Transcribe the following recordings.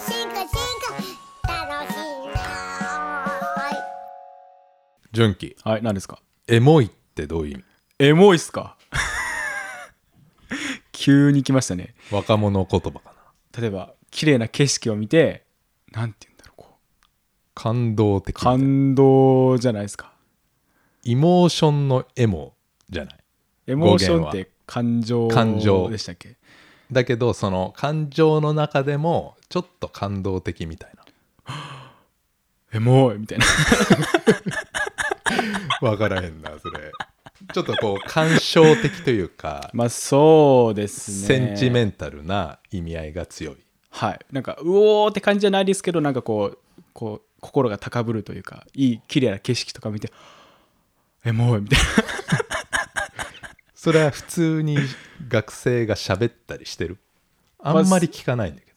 進化進化楽しいな純喜。はい何ですか？エモいってどういう意味？エモいっすか？急に来ましたね。若者言葉かな。例えば綺麗な景色を見てなんて言うんだろうこ感動的う感動じゃないですか？イモーションのエモじゃない？エモーションって感情感情でしたっけ？だけどその感情の中でもちょっと感動的みたい エモいみたいな。な分からへんなそれ。ちょっとこう感傷的というか、まあそうですね。センチメンタルな意味合いが強い。はい。なんかうおーって感じじゃないですけどなんかこうこう心が高ぶるというかいい綺麗な景色とか見てエモいみたいな。それは普通に学生が喋ったりしてる？あんまり聞かないんだけど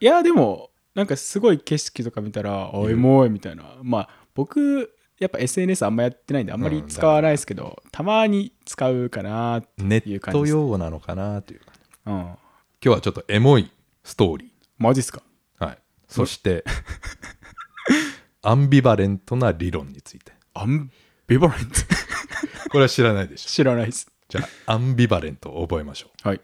いやでもなんかすごい景色とか見たら「おエモい」みたいな。まあ僕やっぱ SNS あんまやってないんであんまり使わないですけど、たまに使うかなってネットいう感じです、用語なのかなというかうん、今日はちょっとエモいストーリマジっすか？ー、はい、そしてアンビバレントな理論について。アンビバレント？これは知らないでしょ。知らないです。じゃあアンビバレントを覚えましょう。はい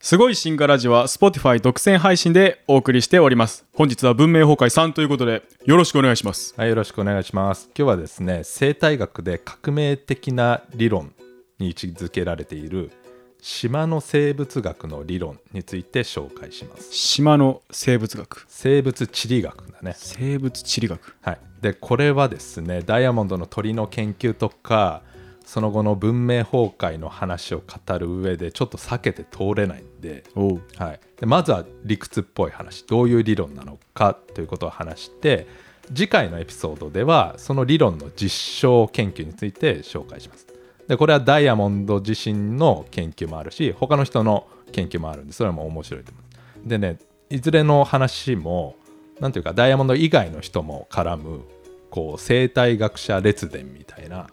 すごい進化ラジオは Spotify 独占配信でお送りしております本日は文明崩壊3ということでよろしくお願いしますはい、よろしくお願いします。今日はですね、生態学で革命的な理論に位置づけられている島の生物学の理論について紹介します。島の生物学生物地理学だね。生物地理学はい。で、これはですね、ダイヤモンドの鳥の研究とか、その後の文明崩壊の話を語る上でちょっと避けて通れないんで、はい、でまずは理屈っぽい話どういう理論なのかということを話して次回のエピソードではその理論の実証研究について紹介します。でこれはダイヤモンド自身の研究もあるし他の人の研究もあるんでそれも面白いと思います。でねいずれの話もなんていうかダイヤモンド以外の人も絡むこう生態学者列伝みたいな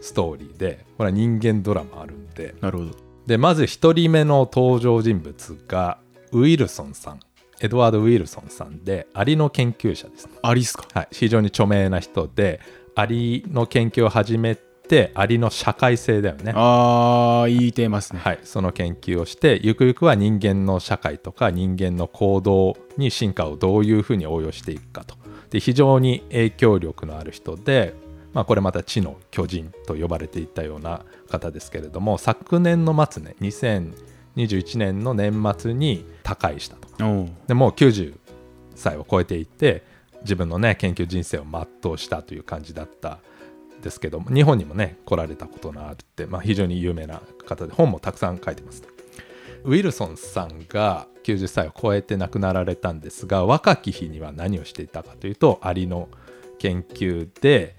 ストーリーでこれは人間ドラマあるんで。なるほど。でまず1人目の登場人物がウィルソンさん。エドワード・ウィルソンさんでアリの研究者ですね、アリっすか？はい、非常に著名な人でアリの研究を始めてアリの社会性だよね。あーいいテーマですね。はい、その研究をしてゆくゆくは人間の社会とか人間の行動に進化をどういうふうに応用していくかとで非常に影響力のある人で、まあ、これまた知の巨人と呼ばれていたような方ですけれども昨年の末ね2021年の年末に他界したと。でもう90歳を超えていて自分のね研究人生を全うしたという感じだったですけども日本にもね来られたことのあるって、まあ、非常に有名な方で本もたくさん書いてますウィルソンさんが90歳を超えて亡くなられたんですが若き日には何をしていたかというとアリの研究で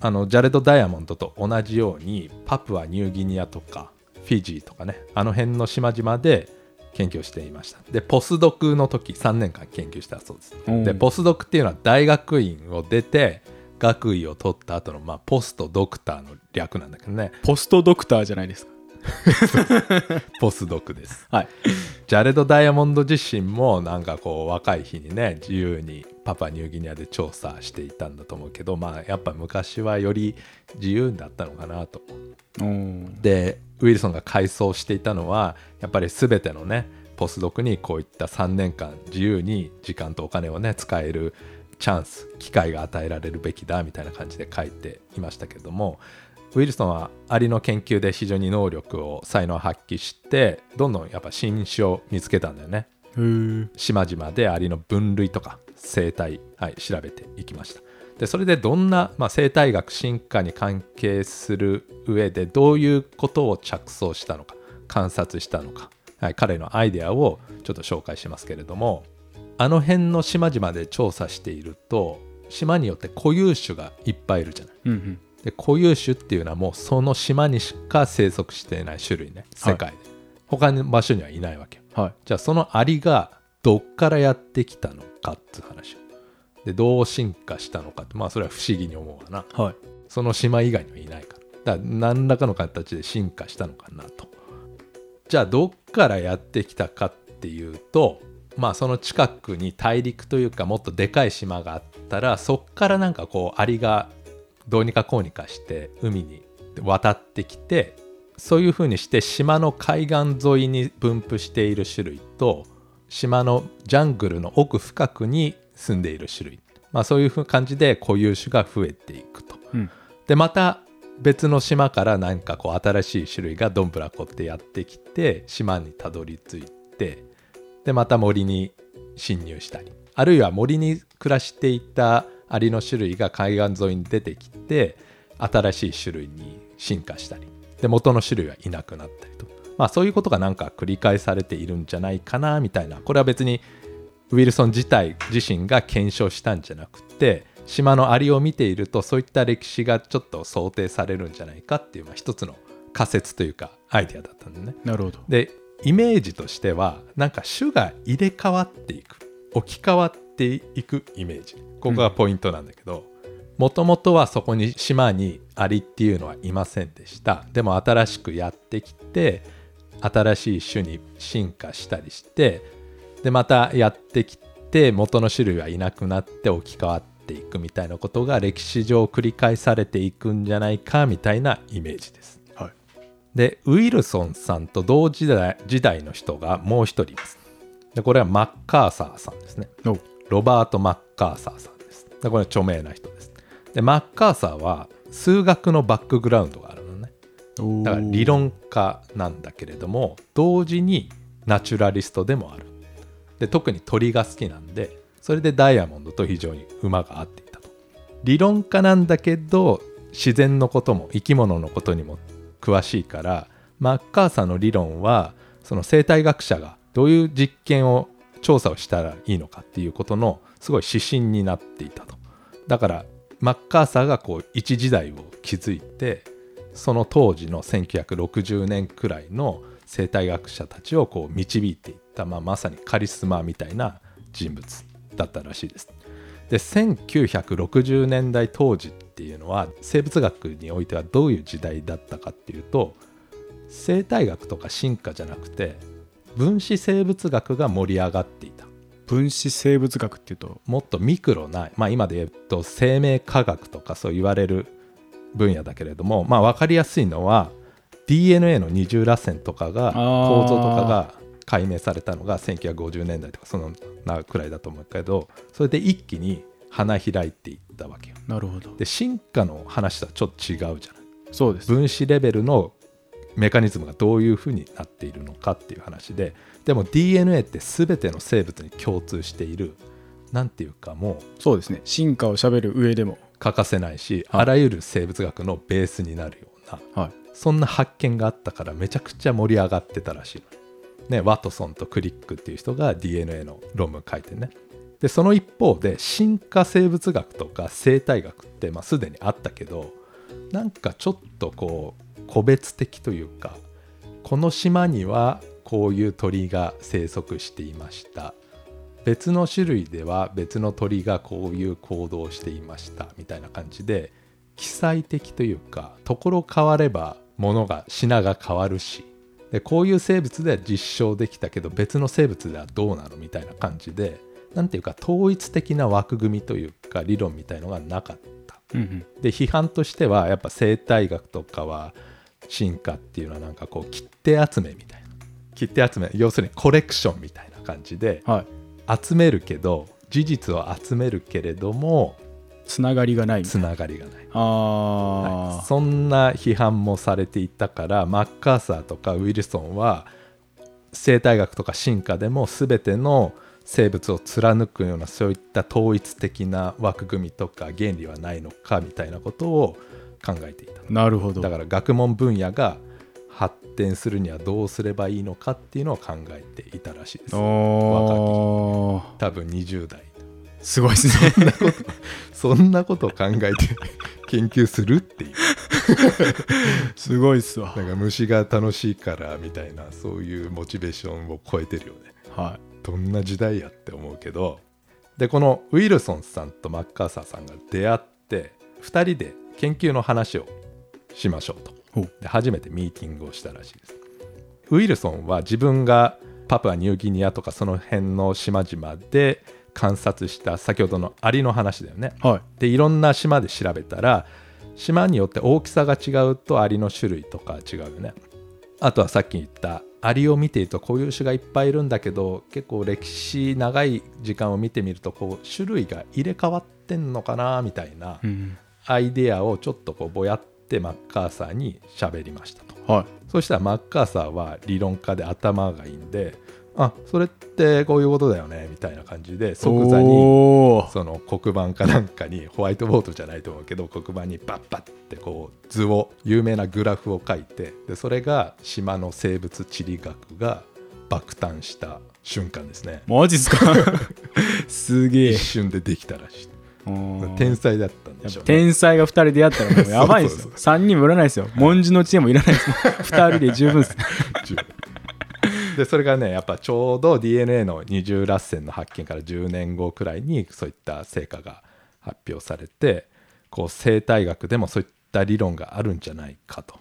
あのジャレド・ダイヤモンドと同じようにパプアニューギニアとかフィジーとかねあの辺の島々で研究をしていました。でポスドクの時3年間研究したそうです。うん。でポスドクっていうのは大学院を出て学位を取った後のまあポストドクターの略なんだけどね。ポストドクターじゃないですか。ポスドクです。はいジャレド・ダイヤモンド自身もなんかこう若い日にね自由にパパニューギニアで調査していたんだと思うけどまあやっぱ昔はより自由だったのかなとでウィルソンが回想していたのはやっぱり全てのねポスドクにこういった3年間自由に時間とお金をね使えるチャンス機会が与えられるべきだみたいな感じで書いていましたけどもウィルソンはアリの研究で非常に能力を才能を発揮してどんどんやっぱ新種を見つけたんだよね。島々でアリの分類とか生態、はい、調べていきました。でそれでどんな、まあ、生態学進化に関係する上でどういうことを着想したのか観察したのか、はい、彼のアイデアをちょっと紹介しますけれどもあの辺の島々で調査していると島によって固有種がいっぱいいるじゃない。うんうんで固有種っていうのはもうその島にしか生息していない種類ね世界で、他の場所にはいないわけ。よはい。じゃあそのアリがどっからやってきたのかっていう話。でどう進化したのかってまあそれは不思議に思うわな。はい。その島以外にはいないから。だから何らかの形で進化したのかなと。じゃあどっからやってきたかっていうとまあその近くに大陸というかもっとでかい島があったらそっからなんかこうアリがどうにかこうにかして海に渡ってきてそういうふうにして島の海岸沿いに分布している種類と島のジャングルの奥深くに住んでいる種類、まあ、そういうふうな感じで固有種が増えていくと。うん。でまた別の島からなんかこう新しい種類がどんぶらこってやってきて島にたどり着いてでまた森に侵入したり。あるいは森に暮らしていたアリの種類が海岸沿いに出てきて新しい種類に進化したりで元の種類はいなくなったりと。まあそういうことがなんか繰り返されているんじゃないかなみたいな。これは別にウィルソン自体自身が検証したんじゃなくて島のアリを見ているとそういった歴史がちょっと想定されるんじゃないかっていう、まあ、一つの仮説というかアイデアだったんでね。なるほど。でイメージとしてはなんか種が入れ替わっていく置き換わっていくイメージここがポイントなんだけどもともとはそこに島にアリっていうのはいませんでした。でも新しくやってきて新しい種に進化したりしてでまたやってきて元の種類はいなくなって置き換わっていくみたいなことが歴史上繰り返されていくんじゃないかみたいなイメージです。はい。でウィルソンさんと同時代時代の人がもう一人います。でこれはマッカーサーさんですね。お。ロバート・マッカーサーさんでこれは著名な人です。でマッカーサーは数学のバックグラウンドがあるのね。おだから理論家なんだけれども同時にナチュラリストでもある。で特に鳥が好きなんでそれでダイヤモンドと非常に馬が合っていたと。理論家なんだけど自然のことも生き物のことにも詳しいからマッカーサーの理論はその生態学者がどういう実験を調査をしたらいいのかっていうことのすごい指針になっていたとだからマッカーサーがこう一時代を築いてその当時の1960年くらいの生態学者たちをこう導いていった、まあ、まさにカリスマみたいな人物だったらしいです。で1960年代当時っていうのは生物学においてはどういう時代だったかっていうと生態学とか進化じゃなくて分子生物学が盛り上がっていた分子生物学っていうともっとミクロな、まあ、今で言うと生命科学とかそう言われる分野だけれども、まあ、分かりやすいのは DNA の二重らせんとかが構造とかが解明されたのが1950年代とかそのなくらいだと思うけどそれで一気に花開いていったわけよ。なるほどで進化の話とはちょっと違うじゃない。そうです分子レベルのメカニズムがどういうふうになっているのかっていう話ででも DNA って全ての生物に共通しているなんていうかもうそうですね。進化をしゃべる上でも。欠かせないし、はい。あらゆる生物学のベースになるようなはい。そんな発見があったからめちゃくちゃ盛り上がってたらしいの、ね、ワトソンとクリックっていう人が DNA の論文書いてね。でその一方で進化生物学とか生態学って、まあ、すでにあったけどなんかちょっとこう個別的というかこの島にはこういう鳥が生息していました。別の種類では別の鳥がこういう行動をしていました。みたいな感じで記載的というかところ変われば物が品が変わるしでこういう生物では実証できたけど別の生物ではどうなの？みたいな感じでなんていうか統一的な枠組みというか理論みたいのがなかった。うんうん。で批判としてはやっぱ生態学とかは進化っていうのはなんかこう切手集めみたいな切手集め要するにコレクションみたいな感じではい。集めるけど事実を集めるけれどもつながりがない。つながりがない。ああ、はい。そんな批判もされていたからマッカーサーとかウィルソンは生態学とか進化でも全ての生物を貫くようなそういった統一的な枠組みとか原理はないのかみたいなことを考えていたなるほど。だから学問分野が発展するにはどうすればいいのかっていうのを考えていたらしいです。おー。多分20代すごいですね。そんなことを考えて研究するっていう。すごいっすわ。なんか虫が楽しいからみたいなそういうモチベーションを超えてるよね。はどんな時代やって思うけど。でこのウィルソンさんとマッカーサーさんが出会って2人で研究の話をしましょうとで初めてミーティングをしたらしいです。ウィルソンは自分がパプアニューギニアとかその辺の島々で観察した先ほどのアリの話だよね。はい。でいろんな島で調べたら島によって大きさが違うとアリの種類とか違うよね。あとはさっき言ったアリを見ているとこういう種がいっぱいいるんだけど結構歴史長い時間を見てみるとこう種類が入れ替わってんのかなみたいなうん。アイデアをちょっとこうぼやってマッカーサーに喋りましたと。はい。そしたらマッカーサーは理論家で頭がいいんであそれってこういうことだよねみたいな感じで即座にその黒板かなんかにホワイトボードじゃないと思うけど黒板にバッバッってこう図を有名なグラフを書いてでそれが島の生物地理学が爆誕した瞬間ですね。マジっすか？すげえ。一瞬でできたらしい天才だったんでしょうね。天才が2人でやったらもうやばいですよ。そうそう3人もいらないですよ。文字の知恵もいらないですもん。2人で十分です。でそれがねやっぱちょうど DNA の二重らせんの発見から10年後くらいにそういった成果が発表されてこう生態学でもそういった理論があるんじゃないかと、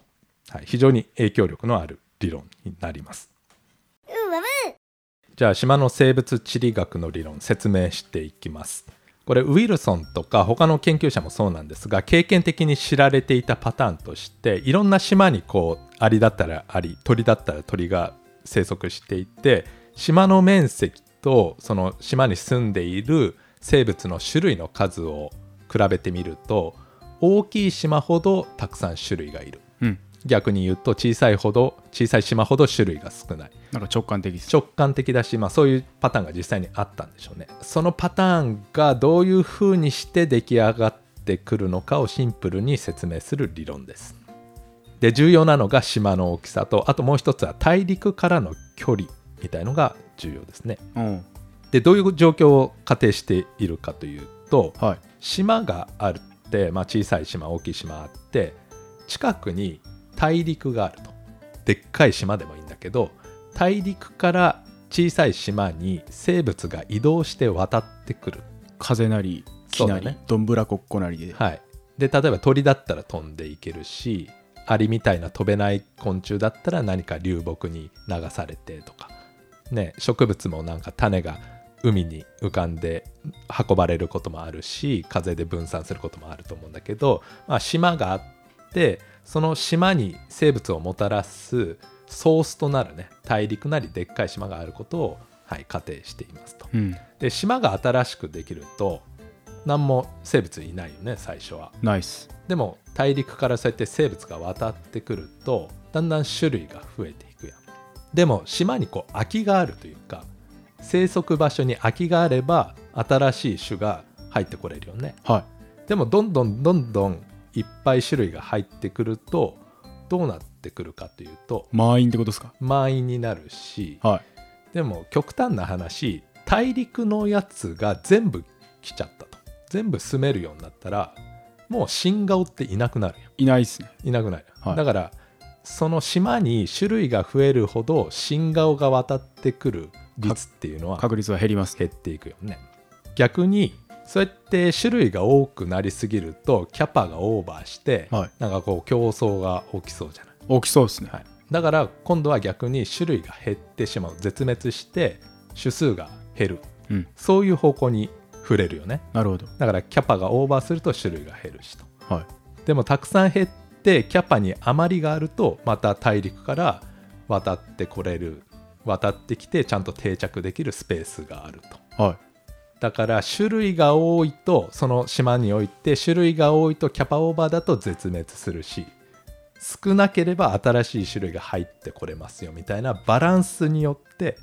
はい、非常に影響力のある理論になります。じゃあ島の生物地理学の理論説明していきますこれウィルソンとか他の研究者もそうなんですが経験的に知られていたパターンとしていろんな島にこうアリだったらアリ鳥だったら鳥が生息していて島の面積とその島に住んでいる生物の種類の数を比べてみると大きい島ほどたくさん種類がいる。逆に言うと小さいほど小さい島ほど種類が少ない。なんか直感的です。直感的だし、まあ、そういうパターンが実際にあったんでしょうね。そのパターンがどういうふうにして出来上がってくるのかをシンプルに説明する理論です。で重要なのが島の大きさとあともう一つは大陸からの距離みたいのが重要ですね。うん。でどういう状況を仮定しているかというとはい。島があるって、まあ、小さい島大きい島あって近くに大陸があると。でっかい島でもいいんだけど大陸から小さい島に生物が移動して渡ってくる、風なり木なり、ね。どんぶらこっこなりで、はい、で例えば鳥だったら飛んでいけるしアリみたいな飛べない昆虫だったら何か流木に流されてとか、ね、植物もなんか種が海に浮かんで運ばれることもあるし風で分散することもあると思うんだけど、まあ、島があってその島に生物をもたらすソースとなるね大陸なりでっかい島があることを、はい、仮定していますと。うん。で島が新しくできると何も生物いないよね最初は。ナイスでも大陸からそうやって生物が渡ってくるとだんだん種類が増えていくやん。でも島にこう空きがあるというか生息場所に空きがあれば新しい種が入ってこれるよね。はでもどんどんどんどんいっぱい種類が入ってくるとどうなってくるかというとい満員ってことですか？満員になるしはい。でも極端な話大陸のやつが全部来ちゃったと。全部住めるようになったらもう新顔っていなくなるよいないっすね。いなくなる、はい。だからその島に種類が増えるほど新顔が渡ってくる率っていうのは確率は減ります減っていくよね。逆にそうやって種類が多くなりすぎるとキャパがオーバーして、はい。なんかこう競争が起きそうじゃない？大きそうですね。はい、だから今度は逆に種類が減ってしまう。絶滅して種数が減る。うん。そういう方向に触れるよね。なるほど。だからキャパがオーバーすると種類が減るしと。はい。でもたくさん減ってキャパに余りがあるとまた大陸から渡ってこれる。渡ってきてちゃんと定着できるスペースがあると。はいだから種類が多いとその島において種類が多いとキャパオーバーだと絶滅するし少なければ新しい種類が入ってこれますよみたいなバランスによって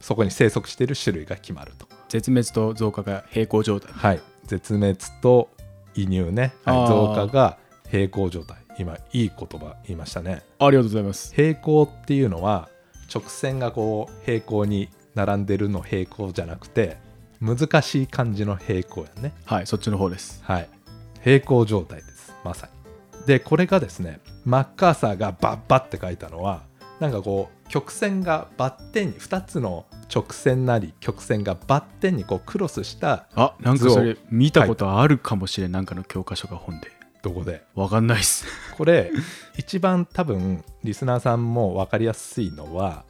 そこに生息している種類が決まると。絶滅と増加が平行状態。はい。絶滅と移入ね、はい。増加が平行状態。今いい言葉言いましたね。ありがとうございます。平行っていうのは直線がこう平行に並んでるの平行じゃなくて難しい感じの平行やね。はいそっちの方です。はい。平行状態です。まさに。でこれがですねマッカーサーがバッバって書いたのはなんかこう曲線がバッテンに2つの直線なり曲線がバッテンにこうクロスしたあなんかそれ見たことあるかもしれん。なんかの教科書が本で。とこで？わかんないっす。これ一番多分リスナーさんも分かりやすいのは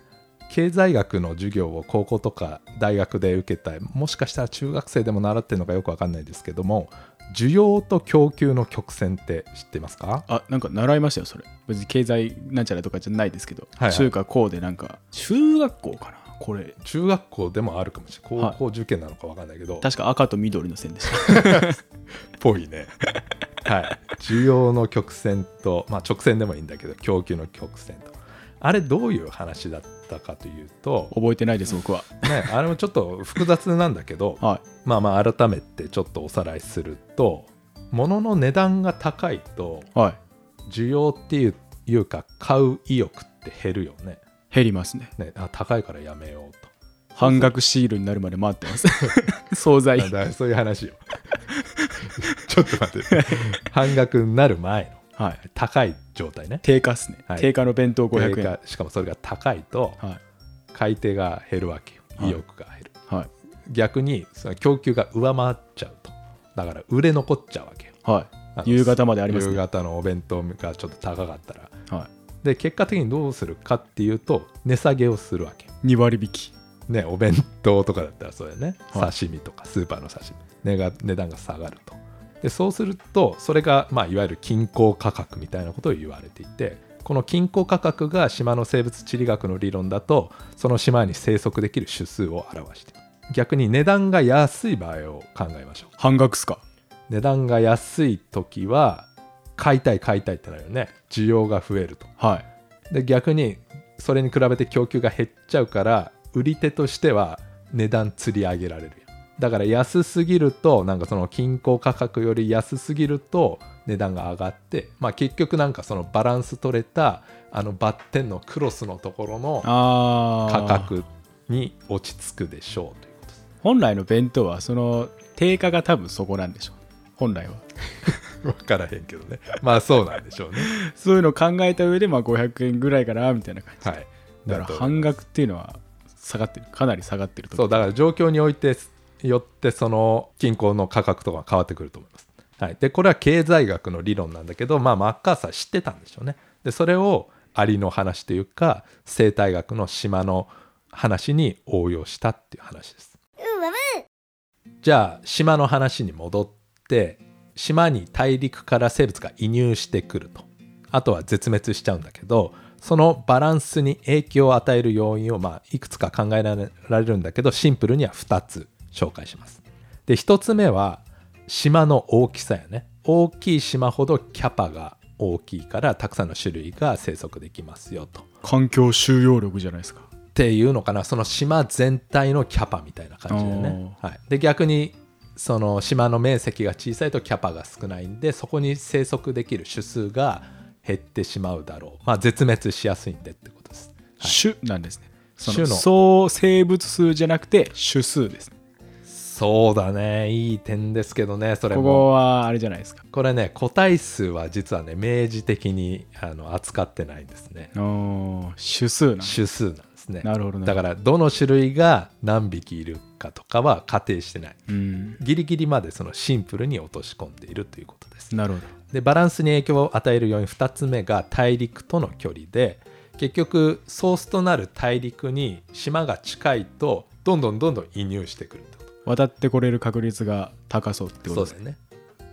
経済学の授業を高校とか大学で受けたもしかしたら中学生でも習ってるのかよくわかんないですけども需要と供給の曲線って知ってますか？あなんか習いましたよそれ。別に経済なんちゃらとかじゃないですけど、はいはい。中華こうでなんか中学校かな？これ。中学校でもあるかもしれない。はい高校受験なのかわかんないけど、確か赤と緑の線でした。ぽいね。はい。需要の曲線とまあ直線でもいいんだけど供給の曲線とあれどういう話だったかというと、覚えてないです僕は。ね、あれもちょっと複雑なんだけど はい。まあまあ改めてちょっとおさらいすると物の値段が高いとはい。需要っていういうか買う意欲って減るよね。減りますね。ねあ高いからやめようと。半額シールになるまで待ってます。惣菜。そういう話よ。ちょっと待って。半額になる前の。はい。高い状態ね。定価っすね、はい。定価の弁当500円。しかもそれが高いとはい。買い手が減るわけ。よはい。意欲が減る、はい。逆にその供給が上回っちゃうと。だから売れ残っちゃうわけ。よはい。夕方までありますね。夕方のお弁当がちょっと高かったら。はで結果的にどうするかっていうと値下げをするわけ。い、2割引き。ねお弁当とかだったらそうだよね、はい。刺身とかスーパーの刺身。値が値段が下がるとでそうするとそれが、まあ、いわゆる均衡価格みたいなことを言われていてこの均衡価格が島の生物地理学の理論だとその島に生息できる種数を表して逆に値段が安い場合を考えましょう。半額っすか？値段が安い時は買いたい買いたいってなるよね。需要が増えると。はい。で逆にそれに比べて供給が減っちゃうから売り手としては値段釣り上げられるよだから安すぎるとなんかその均衡価格より安すぎると値段が上がってまあ結局なんかそのバランス取れたあのバッテンのクロスのところの価格に落ち着くでしょうということです。本来の弁当はその定価が多分そこなんでしょう。本来は。分からへんけどね。まあそうなんでしょうね。そういうのを考えた上でまあ500円ぐらいかなみたいな感じ。はい。だからと半額っていうのは下がってるかなり下がってるとそうだから状況においてよってその均衡の価格とか変わってくると思います。はい、でこれは経済学の理論なんだけど、まあ、マッカーサー知ってたんでしょうね。でそれをアリの話というか生態学の島の話に応用したっていう話です。じゃあ島の話に戻って島に大陸から生物が移入してくるとあとは絶滅しちゃうんだけどそのバランスに影響を与える要因を、まあ、いくつか考えられられるんだけどシンプルには2つ紹介します。で1つ目は島の大きさやね大きい島ほどキャパが大きいからたくさんの種類が生息できますよと。環境収容力じゃないですかっていうのかなその島全体のキャパみたいな感じだよね。はい、で逆にその島の面積が小さいとキャパが少ないんでそこに生息できる種数が減ってしまうだろう。まあ絶滅しやすいんでってことです。種なんですねそ種の総生物数じゃなくて種数ですねそうだねいい点ですけどねそれこも。こはあれじゃないですかこれね個体数は実はね明示的にあの扱ってないんですね。おー種数な種数なんですね。なるほどなだからどの種類が何匹いるかとかは仮定してない。うんギリギリまでそのシンプルに落とし込んでいるということです。なるほどでバランスに影響を与える要因2つ目が大陸との距離で結局ソースとなる大陸に島が近いとどんどんどんどん移入してくると渡ってこれる確率が高そうってことですね。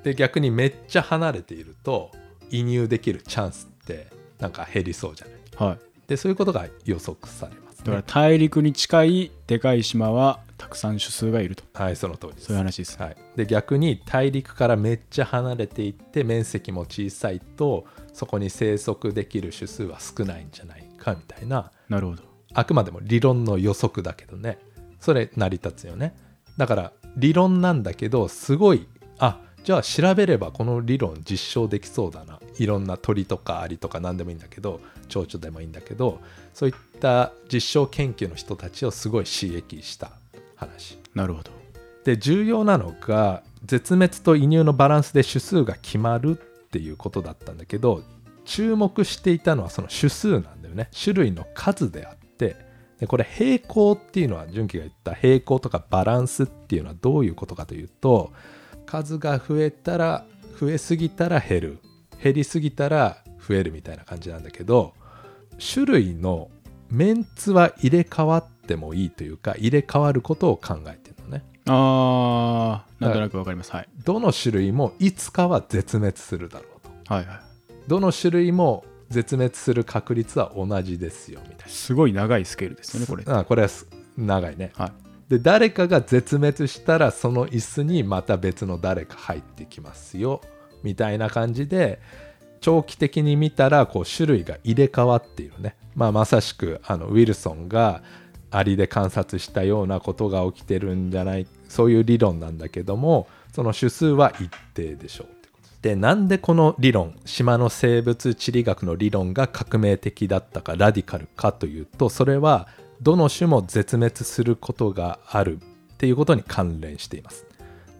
で逆にめっちゃ離れていると移入できるチャンスってなんか減りそうじゃない？はい。でそういうことが予測されます、だからね、大陸に近いでかい島はたくさん種数がいると。はいその通りです。そういう話です、はい、で逆に大陸からめっちゃ離れていって面積も小さいとそこに生息できる種数は少ないんじゃないかみたいな。なるほど。あくまでも理論の予測だけどね。それ成り立つよねだから理論なんだけどすごいあじゃあ調べればこの理論実証できそうだな。いろんな鳥とかアリとか何でもいいんだけど蝶々でもいいんだけどそういった実証研究の人たちをすごい刺激した話。なるほど。で重要なのが絶滅と移入のバランスで種数が決まるっていうことだったんだけど注目していたのはその種数なんだよね。種類の数であってでこれ平行っていうのは純喜が言った平行とかバランスっていうのはどういうことかというと数が増えたら増えすぎたら減る。減りすぎたら増えるみたいな感じなんだけど種類のメンツは入れ替わってもいいというか入れ替わることを考えてるのね。あーなんとなくわかります。はい。どの種類もいつかは絶滅するだろうと。はいはい。どの種類も絶滅する確率は同じですよみたいすごい長いスケールですよねこれ。なあこれはす長いね。はい。で誰かが絶滅したらその椅子にまた別の誰か入ってきますよみたいな感じで長期的に見たらこう種類が入れ替わっているね、まあ、まさしくあのウィルソンがアリで観察したようなことが起きてるんじゃないそういう理論なんだけどもその種数は一定でしょうでなんでこの理論島の生物地理学の理論が革命的だったかラディカルかというとそれはどの種も絶滅することがあるっていうことに関連しています。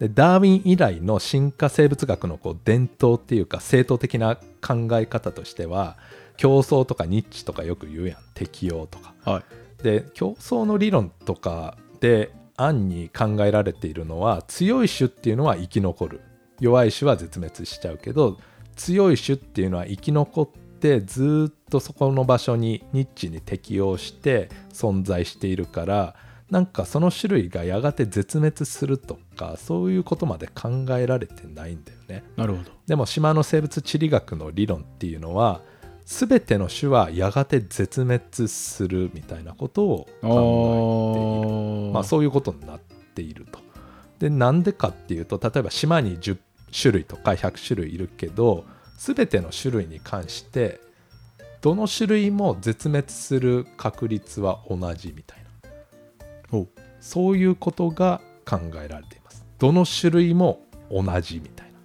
でダーウィン以来の進化生物学のこう伝統っていうか正統的な考え方としては競争とかニッチとかよく言うやん適応とか。はいで競争の理論とかで暗に考えられているのは強い種っていうのは生き残る弱い種は絶滅しちゃうけど強い種っていうのは生き残ってずーっとそこの場所にニッチに適応して存在しているからなんかその種類がやがて絶滅するとかそういうことまで考えられてないんだよね。なるほどでも島の生物地理学の理論っていうのは全ての種はやがて絶滅するみたいなことを考えている。あまあ、そういうことになっていると。でなんでかっていうと例えば島に10種類とか100種類いるけど全ての種類に関してどの種類も絶滅する確率は同じみたいなほうそういうことが考えられています。どの種類も同じみたいな。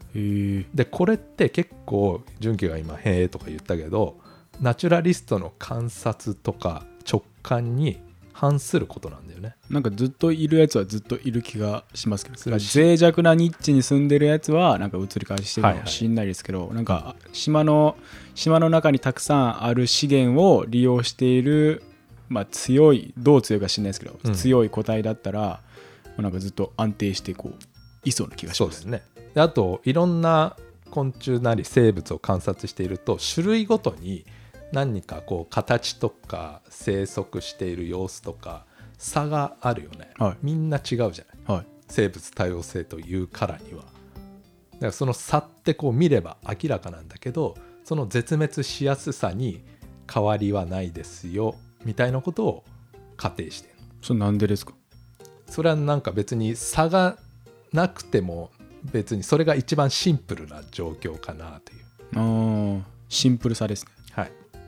でこれって結構純喜が今「へえ」とか言ったけどナチュラリストの観察とか直感に反することなんだよね。なんかずっといるやつはずっといる気がしますけど脆弱なニッチに住んでるやつはなんか移り変わりしてるかもしんないですけど、なんか島の島の中にたくさんある資源を利用している、まあ、強いどう強いか知んないですけど、うん強い個体だったら、まあなんかずっと安定してこういそうな気がしまそうですすね。であといろんな昆虫なり生物を観察していると種類ごとに何かこう形とか生息している様子とか差があるよね。はい。みんな違うじゃない。はい。生物多様性というからには。だからその差ってこう見れば明らかなんだけどその絶滅しやすさに変わりはないですよみたいなことを仮定してる。それなんでですか？それはなんか別に差がなくても別にそれが一番シンプルな状況かなという。あーシンプルさですね。はい、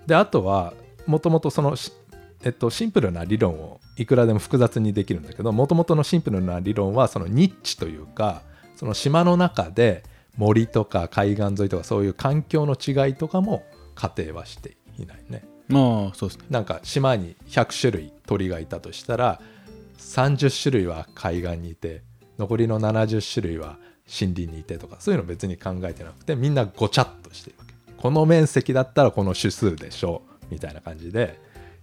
であとはもともとそのし、えっと、シンプルな理論をいくらでも複雑にできるんだけどもともとのシンプルな理論はそのニッチというかその島の中で森とか海岸沿いとかそういう環境の違いとかも仮定はしていないね。ああそうですねなんか島に100種類鳥がいたとしたら30種類は海岸にいて残りの70種類は森林にいてとかそういうの別に考えてなくてみんなごちゃっとしてるわけこの面積だったらこの種数でしょう。みたいな感じで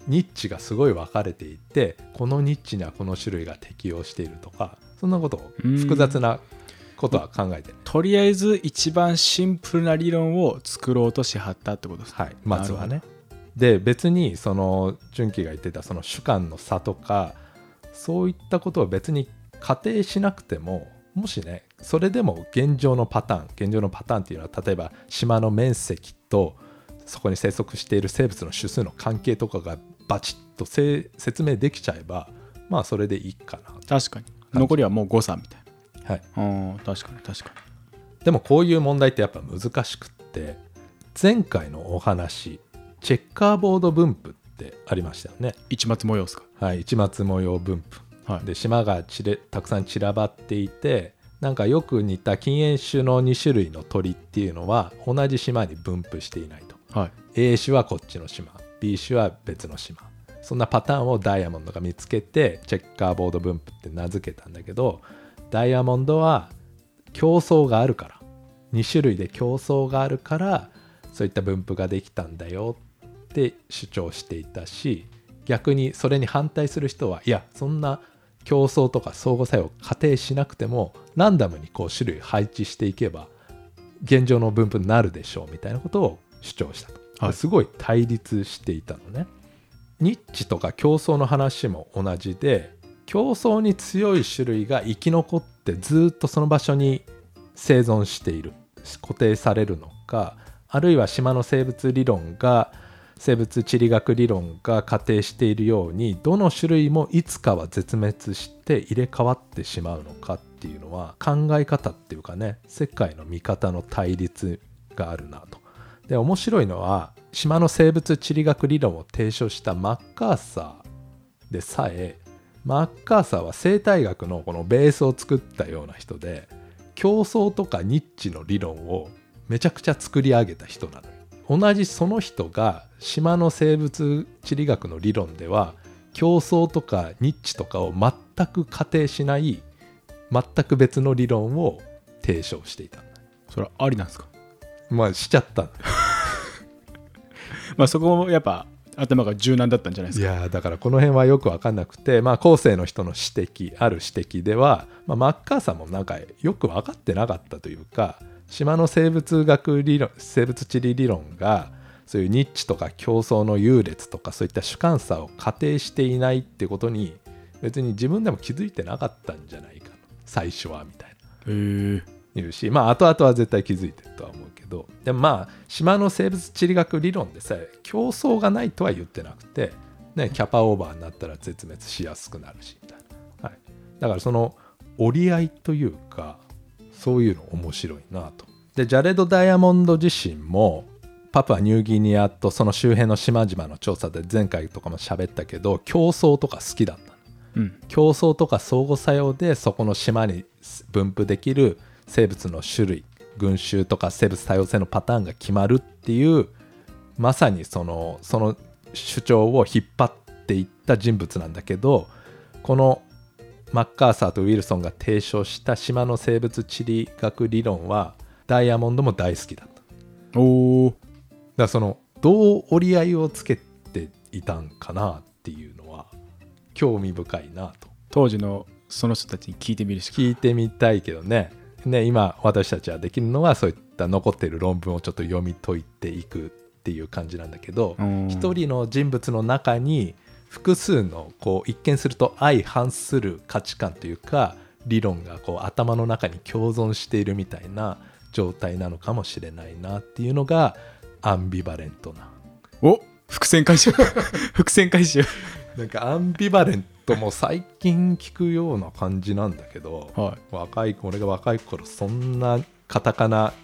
ニッチがすごい分かれていてこのニッチにはこの種類が適応しているとかそんなことをうん。複雑なことは考えてとりあえず一番シンプルな理論を作ろうとしはったってことですねはい、まずはね。で別にその純喜が言ってたその主観の差とかそういったことを別に仮定しなくてももしねそれでも現状のパターン現状のパターンっていうのは例えば島の面積とそこに生息している生物の種数の関係とかがバチッとせ説明できちゃえばまあそれでいいかな。確かに。残りはもう誤差みたいはい、確かに確かでもこういう問題ってやっぱ難しくって前回のお話チェッカーボード分布ってありましたよね。に一末模様ですか？はい、市松模様分布、はい。で島がちれたくさん散らばっていてなんかよく似た禁煙種の2種類の鳥っていうのは同じ島に分布していないと。はい。A 種はこっちの島 B 種は別の島。そんなパターンをダイヤモンドが見つけてチェッカーボード分布って名付けたんだけどダイヤモンドは競争があるから。2種類で競争があるからそういった分布ができたんだよって主張していたし逆にそれに反対する人はいやそんな競争とか相互作用を仮定しなくてもランダムにこう種類配置していけば現状の分布になるでしょうみたいなことを主張したと、はい。すごい対立していたのねニッチとか競争の話も同じで競争に強い種類が生き残ってずっとその場所に生存している固定されるのかあるいは島の生物理論が生物地理学理論が仮定しているようにどの種類もいつかは絶滅して入れ替わってしまうのかっていうのは考え方っていうかね世界の見方の対立があるなと。で面白いのは島の生物地理学理論を提唱したマッカーサーでさえマッカーサーは生態学のこのベースを作ったような人で競争とかニッチの理論をめちゃくちゃ作り上げた人なのよ同じその人が島の生物地理学の理論では競争とかニッチとかを全く仮定しない全く別の理論を提唱していた。それはありなんですか？まあしちゃった。まあそこもやっぱ頭が柔軟だったんじゃないですいかやーだからこの辺はよく分かんなくてまあ後世の人の指摘ある指摘では、まあ、マッカーサーもなんかよく分かってなかったというか島の生物学理論生物地理理論がそういうニッチとか競争の優劣とかそういった主観差を仮定していないってことに別に自分でも気づいてなかったんじゃないか最初はみたいな。へえ言うしまあ後々は絶対気づいてるとは思うけど。でもまあ島の生物地理学理論でさえ競争がないとは言ってなくて、ね、キャパオーバーになったら絶滅しやすくなるしみたいな、はい、だからその折り合いというかそういうの面白いなと。でジャレド・ダイヤモンド自身もパプアニューギニアとその周辺の島々の調査で前回とかも喋ったけど競争とか好きだったの。うん。競争とか相互作用でそこの島に分布できる生物の種類群衆とか生物多様性のパターンが決まるっていうまさにそのその主張を引っ張っていった人物なんだけどこのマッカーサーとウィルソンが提唱した島の生物地理学理論はダイヤモンドも大好きだった。だかおおらそのどう折り合いをつけていたんかなっていうのは興味深いなと。当時のその人たちに聞いてみるしか。聞いてみたいけどね。ね今私たちはできるのはそういった残っている論文をちょっと読み解いていくっていう感じなんだけどうん。一人の人物の中に複数のこう一見すると相反する価値観というか理論がこう頭の中に共存しているみたいな状態なのかもしれないなっていうのがアンビバレントな。お伏線回収。伏線回収。なんかアンビバレントも最近聞くような感じなんだけど、は若い俺が若い頃そんなカタカナ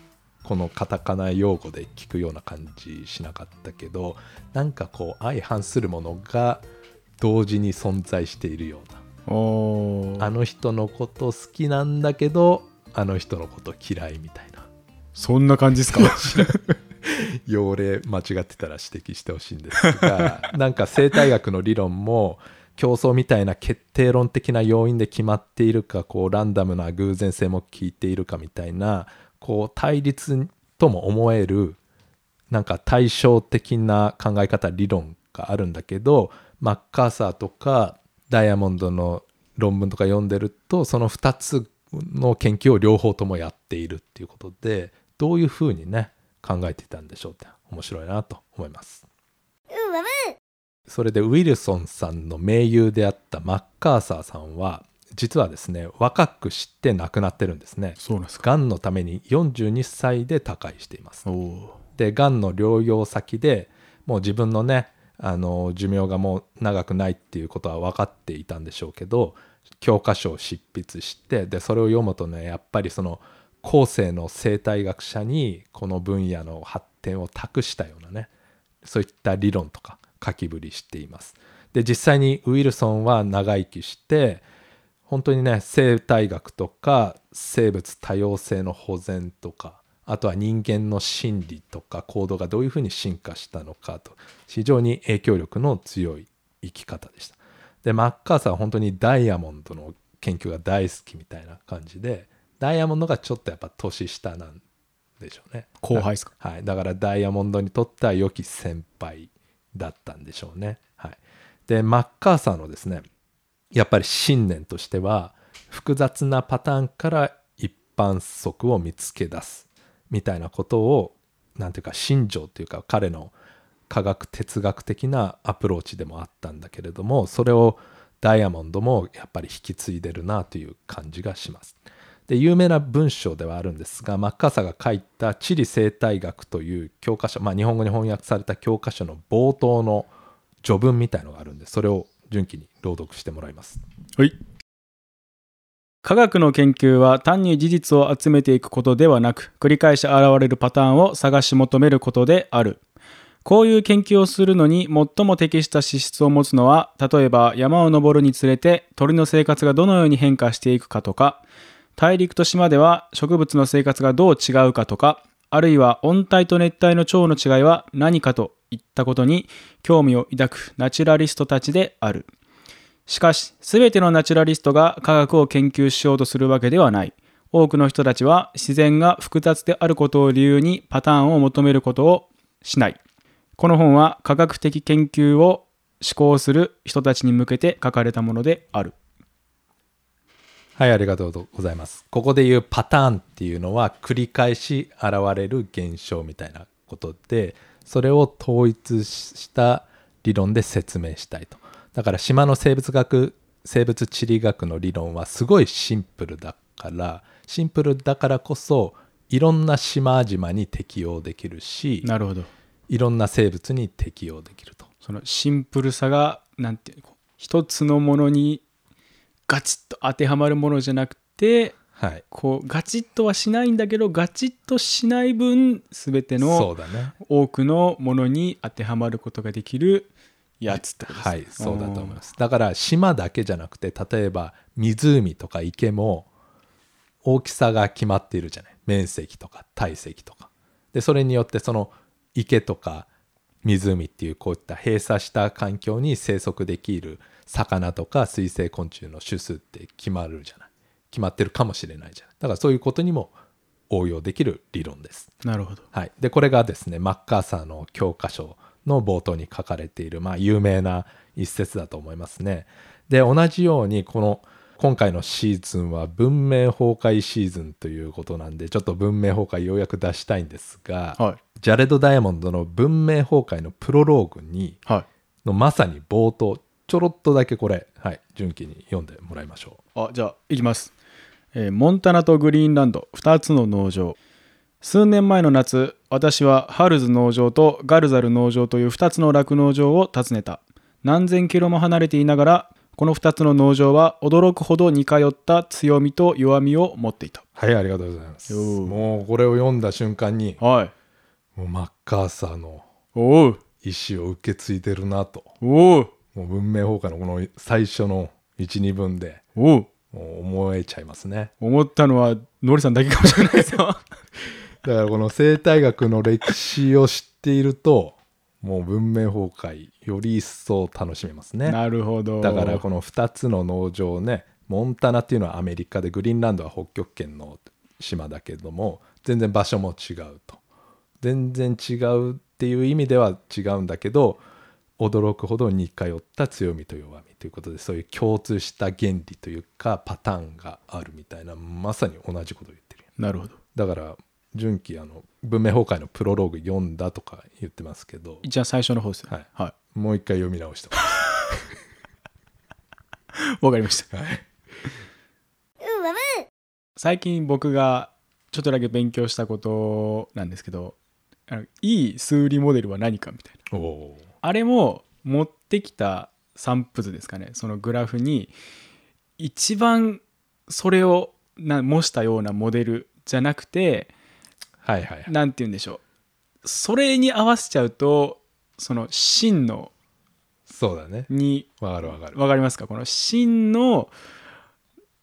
このカタカナ用語で聞くような感じしなかったけどなんかこう相反するものが同時に存在しているような。あの人のこと好きなんだけどあの人のこと嫌いみたいな。そんな感じですか？用例間違ってたら指摘してほしいんですが なんか生態学の理論も競争みたいな決定論的な要因で決まっているかこうランダムな偶然性も効いているかみたいなこう対立とも思えるなんか対照的な考え方理論があるんだけどマッカーサーとかダイヤモンドの論文とか読んでるとその2つの研究を両方ともやっているっていうことでどういうふうにね考えてたんでしょうって面白いなと思います。それでウィルソンさんの盟友であったマッカーサーさんは実はですね若くして亡くなってるんですね。そうですかがんのために42歳で他界しています。でがんの療養先でもう自分のねあの寿命がもう長くないっていうことは分かっていたんでしょうけど教科書を執筆してでそれを読むとねやっぱりその後世の生態学者にこの分野の発展を託したようなねそういった理論とか書きぶりしています。で実際にウィルソンは長生きして本当にね生態学とか生物多様性の保全とかあとは人間の心理とか行動がどういうふうに進化したのかと非常に影響力の強い生き方でした。でマッカーサーは本当にダイヤモンドの研究が大好きみたいな感じでダイヤモンドがちょっとやっぱ年下なんでしょうね。後輩ですか？はい、だからダイヤモンドにとっては良き先輩だったんでしょうね。はい、でマッカーサーのですねやっぱり信念としては複雑なパターンから一般則を見つけ出すみたいなことをなんていうか信条というか彼の科学哲学的なアプローチでもあったんだけれどもそれをダイヤモンドもやっぱり引き継いでるなという感じがします。で有名な文章ではあるんですがマッカーサーが書いた「地理生態学」という教科書、まあ、日本語に翻訳された教科書の冒頭の序文みたいのがあるんでそれを純喜に朗読してもらいます。はい。科学の研究は単に事実を集めていくことではなく、繰り返し現れるパターンを探し求めることである。こういう研究をするのに最も適した資質を持つのは、例えば山を登るにつれて鳥の生活がどのように変化していくかとか、大陸と島では植物の生活がどう違うかとか、あるいは温帯と熱帯の蝶の違いは何かといったことに興味を抱くナチュラリストたちである。しかし、すべてのナチュラリストが科学を研究しようとするわけではない。多くの人たちは自然が複雑であることを理由にパターンを求めることをしない。この本は科学的研究を思考する人たちに向けて書かれたものである。はい、ありがとうございます。ここで言うパターンっていうのは繰り返し現れる現象みたいなことで、それを統一した理論で説明したいと。だから島の生物学、生物地理学の理論はすごいシンプルだから、シンプルだからこそいろんな島々に適用できるし、なるほど。いろんな生物に適用できると。そのシンプルさが、なんていうの、一つのものにガチッと当てはまるものじゃなくて、はい。こうガチッとはしないんだけどガチッとしない分全てそのうだね。多くのものに当てはまることができるやつってことですねはい、そうだと思います。だから島だけじゃなくて、例えば湖とか池も大きさが決まっているじゃない。面積とか体積とか。で、それによってその池とか湖っていうこういった閉鎖した環境に生息できる魚とか水生昆虫の種数って決まるじゃない。決まってるかもしれないじゃない。だからそういうことにも応用できる理論です。なるほどはい、でこれがですねマッカーサーの教科書の冒頭に書かれている、まあ、有名な一節だと思いますね。で同じようにこの今回のシーズンは文明崩壊シーズンということなんでちょっと文明崩壊ようやく出したいんですが、はい。ジャレド・ダイヤモンドの文明崩壊のプロローグにはい。のまさに冒頭ちょろっとだけこれ、はい、純喜に読んでもらいましょあじゃあいきます、えーモンタナとグリーンランド2つの農場。数年前の夏私はハルズ農場とガルザル農場という2つの酪農場を訪ねた。何千キロも離れていながらこの2つの農場は驚くほど似通った強みと弱みを持っていた。う。はいありがとうございます。もうこれを読んだ瞬間にはい。もうマッカーサーの意思を受け継いでるなと。おう。もう文明崩壊のこの最初の12分で思えちゃいますね。思ったのはノリさんだけかもしれないですよ だからこの生態学の歴史を知っているともう文明崩壊より一層楽しめますね。なるほど。だからこの2つの農場ねモンタナっていうのはアメリカでグリーンランドは北極圏の島だけども全然場所も違うと。全然違うっていう意味では違うんだけど驚くほど似通った強みと弱みということでそういう共通した原理というかパターンがあるみたいなまさに同じことを言ってる。なるほど。だから純喜あの文明崩壊のプロローグ読んだとか言ってますけど。一番最初の方ですよ。ねはい。はい。もう一回読み直して わかりました。うわぶ最近僕がちょっとだけ勉強したことなんですけどあのいい数理モデルは何かみたいな。おおあれも持ってきた散布図ですかね。そのグラフに一番それをな模したようなモデルじゃなくてはいはいはい。何て言うんでしょう。それに合わせちゃうとその真のそうだね。にわかるわかる。わかりますか？この真の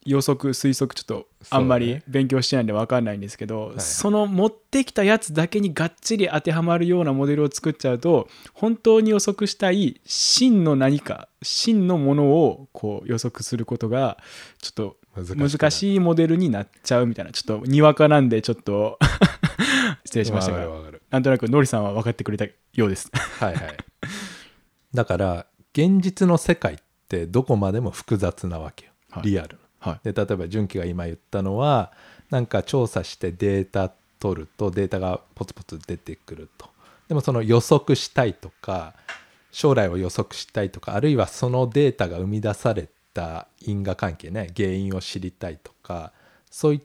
予測推測ちょっとあんまり勉強してないんで分かんないんですけどいはい。その持ってきたやつだけにがっちり当てはまるようなモデルを作っちゃうと本当に予測したい真の何か真のものをこう予測することがちょっと難いしいモデルになっちゃうみたいなちょっとにわかなんでちょっと 失礼しましたが。なんとなくノリさんは分かってくれたようです。はいはい。だから現実の世界ってどこまでも複雑なわけよ、はい。リアルはい。で例えば純喜が今言ったのはなんか調査してデータ取るとデータがポツポツ出てくると。でもその予測したいとか将来を予測したいとかあるいはそのデータが生み出された因果関係ね原因を知りたいとかそういっ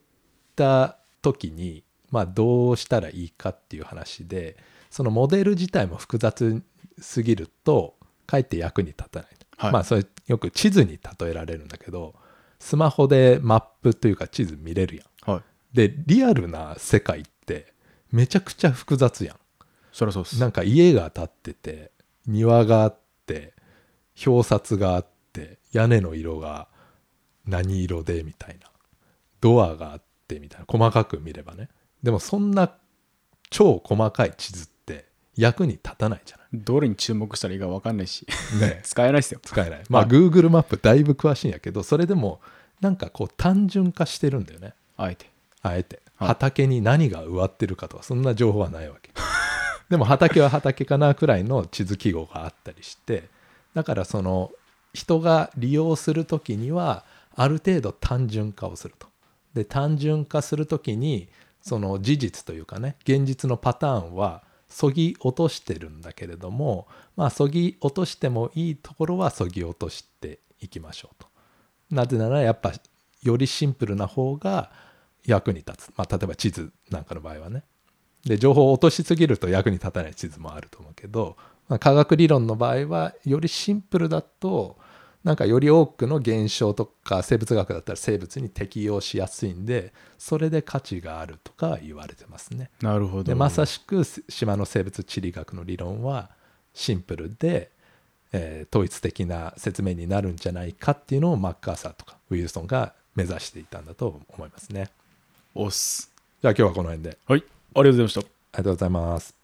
た時にまあどうしたらいいかっていう話でそのモデル自体も複雑すぎるとかえって役に立たない、はい。まあそれよく地図に例えられるんだけどスマホでマップというか地図見れるやん。はい。でリアルな世界ってめちゃくちゃ複雑やん。そりゃそうっす。なんか家が建ってて庭があって表札があって屋根の色が何色でみたいな。ドアがあってみたいな。細かく見ればねでもそんな超細かい地図って役に立たないじゃどれに注目したらいいか分かんないし。ないね。使えないっすよ。使えない。まあはい。Google マップだいぶ詳しいんやけどそれでもなんかこう単純化してるんだよね。あえて。あえて。はい。畑に何が植わってるかとかそんな情報はないわけ。でも畑は畑かなくらいの地図記号があったりしてだからその人が利用する時にはある程度単純化をすると。で単純化する時にその事実というかね現実のパターンはそぎ落としてるんだけれどもまあそぎ落としてもいいところはそぎ落としていきましょうと。なぜならやっぱよりシンプルな方が役に立つ、まあ、例えば地図なんかの場合はね。で情報を落としすぎると役に立たない地図もあると思うけど、まあ、科学理論の場合はよりシンプルだとなんかより多くの現象とか生物学だったら生物に適用しやすいんでそれで価値があるとか言われてますね。なるほどでまさしく島の生物地理学の理論はシンプルで、えー統一的な説明になるんじゃないかっていうのをマッカーサーとかウィルソンが目指していたんだと思いますね。おっすじゃあ今日はこの辺ではいありがとうございましたありがとうございます。